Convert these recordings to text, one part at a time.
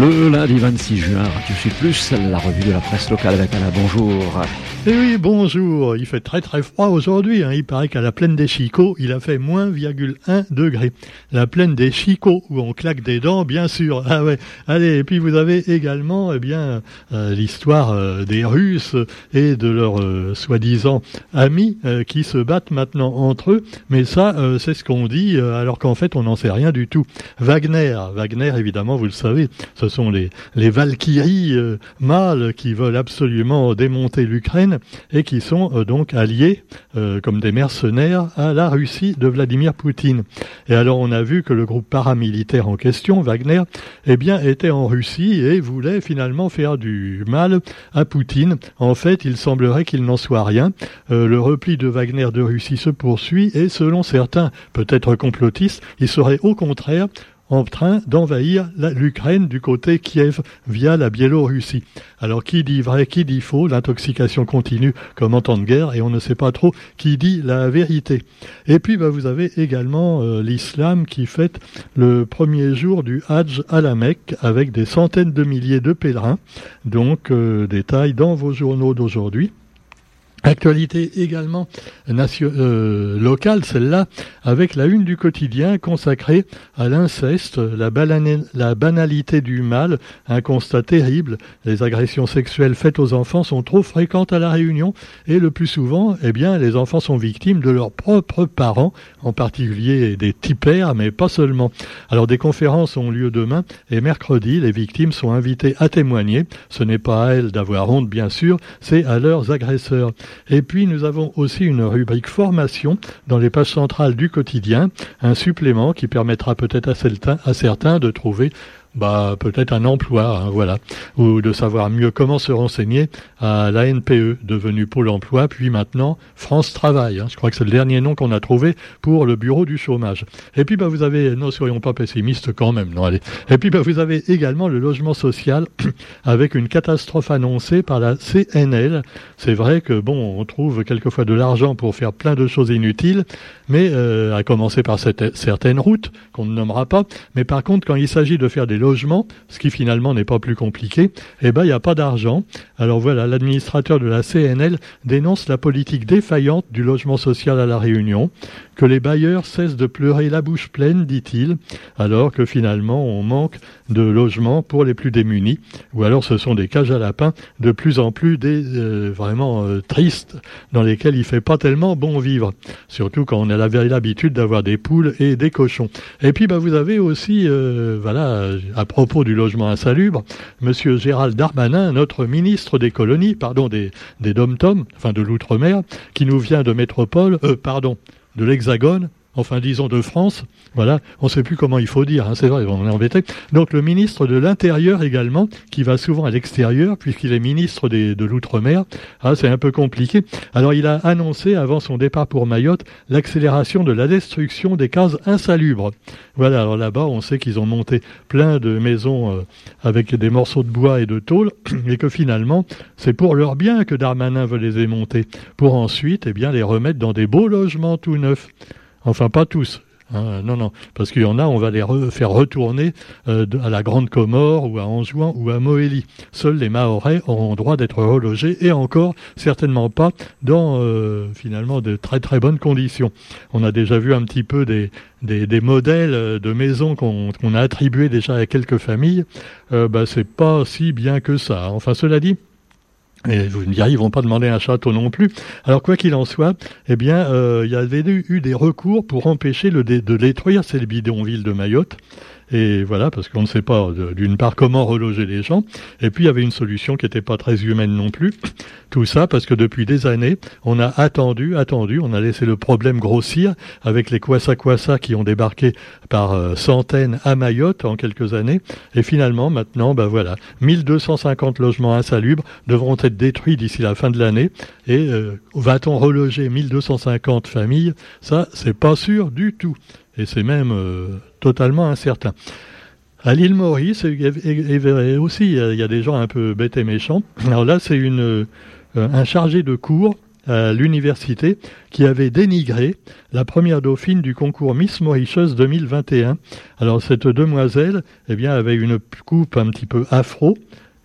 Le lundi 26 juin, Radio Sud Plus, la revue de la presse locale avec Alain. Bonjour. Eh oui, bonjour. Il fait très très froid aujourd'hui. Hein. Il paraît qu'à la plaine des Chicots, il a fait moins 1 degré. La plaine des Chicots, où on claque des dents, bien sûr. Ah. Allez, et puis vous avez également, eh bien, euh, l'histoire euh, des Russes et de leurs euh, soi-disant amis qui se battent maintenant entre eux. Mais ça, c'est ce qu'on dit, alors qu'en fait, on n'en sait rien du tout. Wagner, Wagner, évidemment, vous le savez, ce sont les, les Valkyries mâles qui veulent absolument démonter l'Ukraine et qui sont euh, donc alliés euh, comme des mercenaires à la Russie de Vladimir Poutine. Et alors on a vu que le groupe paramilitaire en question, Wagner, eh bien était en Russie et voulait finalement faire du mal à Poutine. En fait, il semblerait qu'il n'en soit rien. Euh, le repli de Wagner de Russie se poursuit et selon certains, peut-être complotistes, il serait au contraire en train d'envahir l'Ukraine du côté Kiev via la Biélorussie. Alors qui dit vrai, qui dit faux? L'intoxication continue comme en temps de guerre et on ne sait pas trop qui dit la vérité. Et puis bah, vous avez également euh, l'islam qui fête le premier jour du Hajj à la Mecque avec des centaines de milliers de pèlerins. Donc euh, détails dans vos journaux d'aujourd'hui. Actualité également euh, locale, celle-là, avec la une du quotidien consacrée à l'inceste, la, la, banalité du mal, un constat terrible. Les agressions sexuelles faites aux enfants sont trop fréquentes à la Réunion et le plus souvent, eh bien, les enfants sont victimes de leurs propres parents, en particulier des tipères, mais pas seulement. Alors des conférences ont lieu demain et mercredi, les victimes sont invitées à témoigner. Ce n'est pas à elles d'avoir honte, bien sûr, c'est à leurs agresseurs. Et puis nous avons aussi une rubrique formation dans les pages centrales du quotidien, un supplément qui permettra peut-être à certains de trouver bah peut-être un emploi, hein, voilà, ou de savoir mieux comment se renseigner à la NPE, devenue Pôle Emploi, puis maintenant France Travail. Hein. je crois que c'est le dernier nom qu'on a trouvé pour le bureau du chômage. Et puis bah vous avez, ne soyons pas pessimistes quand même, non allez. Et puis bah vous avez également le logement social avec une catastrophe annoncée par la CNL. C'est vrai que bon, on trouve quelquefois de l'argent pour faire plein de choses inutiles, mais euh, à commencer par cette, certaines routes qu'on ne nommera pas. Mais par contre, quand il s'agit de faire des logement, ce qui finalement n'est pas plus compliqué, eh ben il n'y a pas d'argent. Alors voilà, l'administrateur de la CNL dénonce la politique défaillante du logement social à la Réunion, que les bailleurs cessent de pleurer la bouche pleine, dit-il, alors que finalement on manque de logements pour les plus démunis, ou alors ce sont des cages à lapins de plus en plus euh, vraiment euh, tristes, dans lesquelles il fait pas tellement bon vivre, surtout quand on a l'habitude d'avoir des poules et des cochons. Et puis bah, vous avez aussi, euh, voilà, à propos du logement insalubre, Monsieur Gérald Darmanin, notre ministre des colonies, pardon, des, des dom-tom, enfin de l'outre-mer, qui nous vient de métropole, euh, pardon, de l'Hexagone, enfin disons de France, voilà, on ne sait plus comment il faut dire, hein, c'est vrai, on est embêté. Donc le ministre de l'Intérieur également, qui va souvent à l'extérieur, puisqu'il est ministre de l'Outre-mer, ah, c'est un peu compliqué. Alors il a annoncé avant son départ pour Mayotte l'accélération de la destruction des cases insalubres. Voilà, alors là-bas, on sait qu'ils ont monté plein de maisons euh, avec des morceaux de bois et de tôle, et que finalement, c'est pour leur bien que Darmanin veut les démonter, pour ensuite, eh bien, les remettre dans des beaux logements tout neufs. Enfin, pas tous. Hein, non, non, parce qu'il y en a, on va les faire retourner euh, à la Grande Comore ou à Anjouan ou à Moélie. Seuls les Mahorais auront droit d'être relogés et encore certainement pas dans euh, finalement de très très bonnes conditions. On a déjà vu un petit peu des, des, modèles de maisons qu'on a attribués déjà à quelques familles. Euh, bah, c'est pas si bien que ça. Enfin, cela dit. Et vous me ils vont pas demander un château non plus. Alors quoi qu'il en soit, eh bien, euh, il y avait eu des recours pour empêcher de détruire ces bidonvilles de Mayotte. Et voilà, parce qu'on ne sait pas d'une part comment reloger les gens. Et puis il y avait une solution qui n'était pas très humaine non plus. Tout ça parce que depuis des années, on a attendu, attendu, on a laissé le problème grossir avec les Kwasa Kwasa qui ont débarqué par euh, centaines à Mayotte en quelques années. Et finalement, maintenant, ben voilà, 1250 logements insalubres devront être détruits d'ici la fin de l'année. Et euh, va-t-on reloger 1250 familles? Ça, c'est pas sûr du tout. Et c'est même euh, totalement incertain. À l'île Maurice, et, aussi, il y, a des gens un peu bêtes et méchants. Alors là, c'est une, euh, un chargé de cours à l'université qui avait dénigré la première dauphine du concours Miss Mauritius 2021. Alors cette demoiselle, eh bien, avait une coupe un petit peu afro,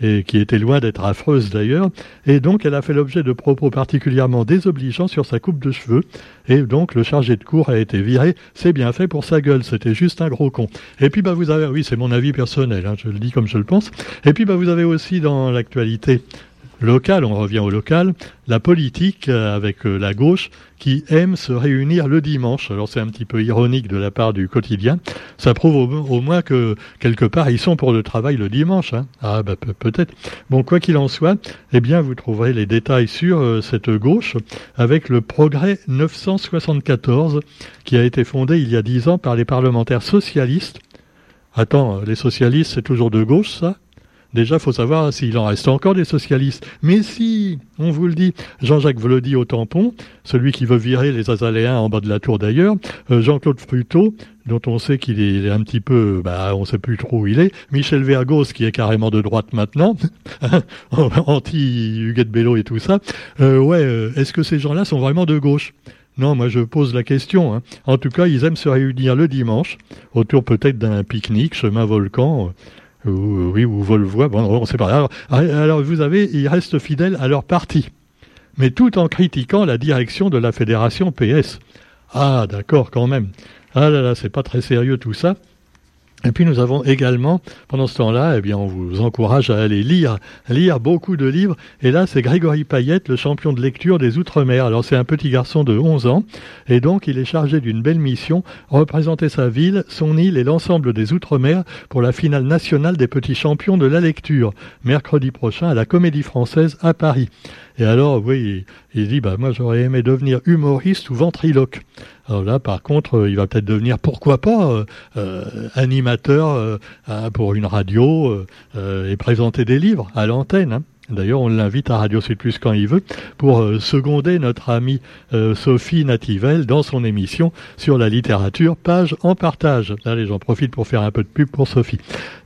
et qui était loin d'être affreuse d'ailleurs, et donc elle a fait l'objet de propos particulièrement désobligeants sur sa coupe de cheveux, et donc le chargé de cours a été viré, c'est bien fait pour sa gueule, c'était juste un gros con. Et puis bah vous avez, oui c'est mon avis personnel, hein, je le dis comme je le pense, et puis bah vous avez aussi dans l'actualité local, on revient au local, la politique euh, avec euh, la gauche qui aime se réunir le dimanche. Alors c'est un petit peu ironique de la part du quotidien. Ça prouve au, moins que quelque part ils sont pour le travail le dimanche. Hein. Ah bah peut-être. Bon quoi qu'il en soit, eh bien vous trouverez les détails sur euh, cette gauche avec le Progrès 974 qui a été fondé il y a dix ans par les parlementaires socialistes. Attends, les socialistes c'est toujours de gauche ça? Déjà, faut savoir s'il en reste encore des socialistes. Mais si, on vous le dit, Jean-Jacques Volody au tampon, celui qui veut virer les Azaléens en bas de la tour d'ailleurs, euh, Jean-Claude Fruteau, dont on sait qu'il est un petit peu, bah, on sait plus trop où il est, Michel Vergos, qui est carrément de droite maintenant, anti-Huguette Bello et tout ça. Euh, ouais, euh, est-ce que ces gens-là sont vraiment de gauche? Non, moi je pose la question. Hein. En tout cas, ils aiment se réunir le dimanche, autour peut-être d'un pique-nique, chemin volcan, oui, ou Volvois, bon, on sait pas. Alors, vous avez, ils restent fidèles à leur parti, mais tout en critiquant la direction de la fédération PS. Ah, d'accord, quand même. Ah là là, c'est pas très sérieux tout ça. Et puis nous avons également, pendant ce temps-là, eh bien, on vous encourage à aller lire, lire beaucoup de livres. Et là, c'est Grégory Payette, le champion de lecture des Outre-mer. Alors c'est un petit garçon de 11 ans, et donc il est chargé d'une belle mission, représenter sa ville, son île et l'ensemble des Outre-mer pour la finale nationale des petits champions de la lecture, mercredi prochain à la Comédie Française à Paris. Et alors, oui, il dit, bah, moi j'aurais aimé devenir humoriste ou ventriloque. Alors là, par contre, euh, il va peut-être devenir, pourquoi pas, euh, euh, animateur pour une radio et présenter des livres à l'antenne. Hein. D'ailleurs, on l'invite à Radio Sud Plus quand il veut pour euh, seconder notre amie euh, Sophie Nativelle dans son émission sur la littérature, page en partage. Allez, j'en profite pour faire un peu de pub pour Sophie.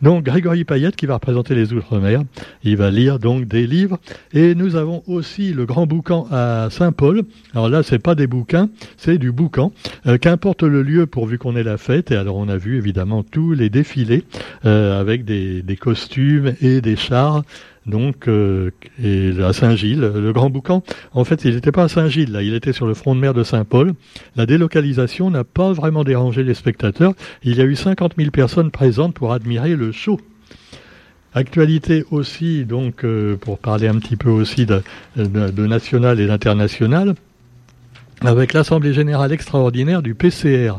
Donc, Grégory Payette qui va représenter les Outre-mer. Il va lire donc des livres. Et nous avons aussi le grand boucan à Saint-Paul. Alors là, c'est pas des bouquins, c'est du boucan. Euh, qu'importe le lieu pourvu qu'on ait la fête. Et alors, on a vu évidemment tous les défilés avec des, des costumes et des chars donc euh, et à Saint-Gilles, le Grand Boucan. En fait, il n'était pas à Saint-Gilles, là, il était sur le front de mer de Saint-Paul. La délocalisation n'a pas vraiment dérangé les spectateurs. Il y a eu 50 000 personnes présentes pour admirer le show. Actualité aussi, donc, euh, pour parler un petit peu aussi de, de national et d'international, avec l'Assemblée générale extraordinaire du PCR.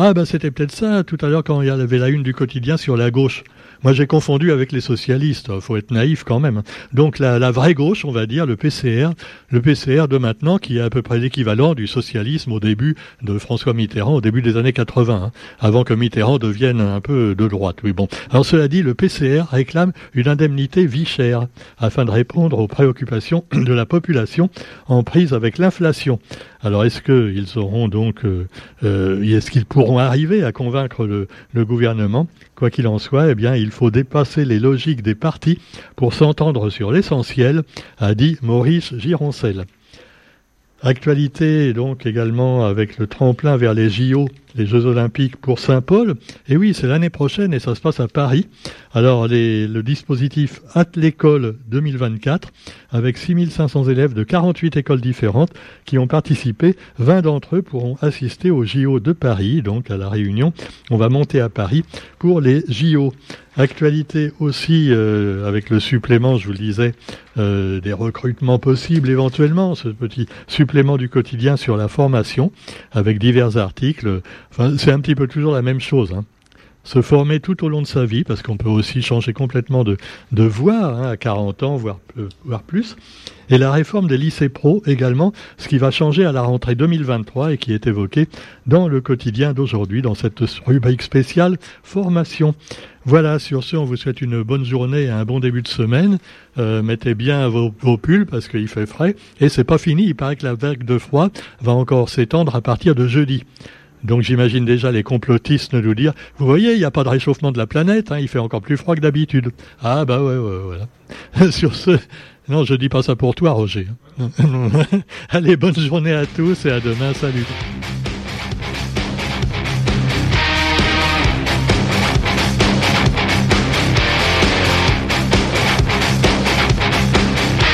Ah ben c'était peut-être ça tout à l'heure quand il y avait la une du quotidien sur la gauche. Moi, j'ai confondu avec les socialistes. Faut être naïf quand même. Donc, la, la, vraie gauche, on va dire, le PCR, le PCR de maintenant, qui est à peu près l'équivalent du socialisme au début de François Mitterrand, au début des années 80, hein, avant que Mitterrand devienne un peu de droite. Oui, bon. Alors, cela dit, le PCR réclame une indemnité vie chère afin de répondre aux préoccupations de la population en prise avec l'inflation. Alors, est-ce qu'ils auront donc, euh, euh, est-ce qu'ils pourront arriver à convaincre le, le gouvernement Quoi qu'il en soit, eh bien, il faut dépasser les logiques des partis pour s'entendre sur l'essentiel, a dit Maurice Gironcel. Actualité donc également avec le tremplin vers les JO les Jeux Olympiques pour Saint-Paul. Et oui, c'est l'année prochaine et ça se passe à Paris. Alors, le dispositif At l'école 2024, avec 6500 élèves de 48 écoles différentes qui ont participé. 20 d'entre eux pourront assister aux JO de Paris, donc à la Réunion. On va monter à Paris pour les JO. Actualité aussi euh, avec le supplément, je vous le disais, euh, des recrutements possibles éventuellement, ce petit supplément du quotidien sur la formation, avec divers articles c'est un petit peu toujours la même chose. Hein. Se former tout au long de sa vie, parce qu'on peut aussi changer complètement de, de voie hein, à 40 ans, voire, voire plus. Et la réforme des lycées pro également, ce qui va changer à la rentrée 2023 et qui est évoqué dans le quotidien d'aujourd'hui, dans cette rubrique spéciale formation. Voilà, sur ce, on vous souhaite une bonne journée et un bon début de semaine. Euh, mettez bien vos, vos pulls parce qu'il fait frais. Et c'est pas fini, il paraît que la vague de froid va encore s'étendre à partir de jeudi. Donc j'imagine déjà les complotistes nous dire, vous voyez, il n'y a pas de réchauffement de la planète, hein, il fait encore plus froid que d'habitude. Ah bah ouais, ouais voilà. Sur ce, Non, je dis pas ça pour toi, Roger. Allez, bonne journée à tous et à demain. Salut.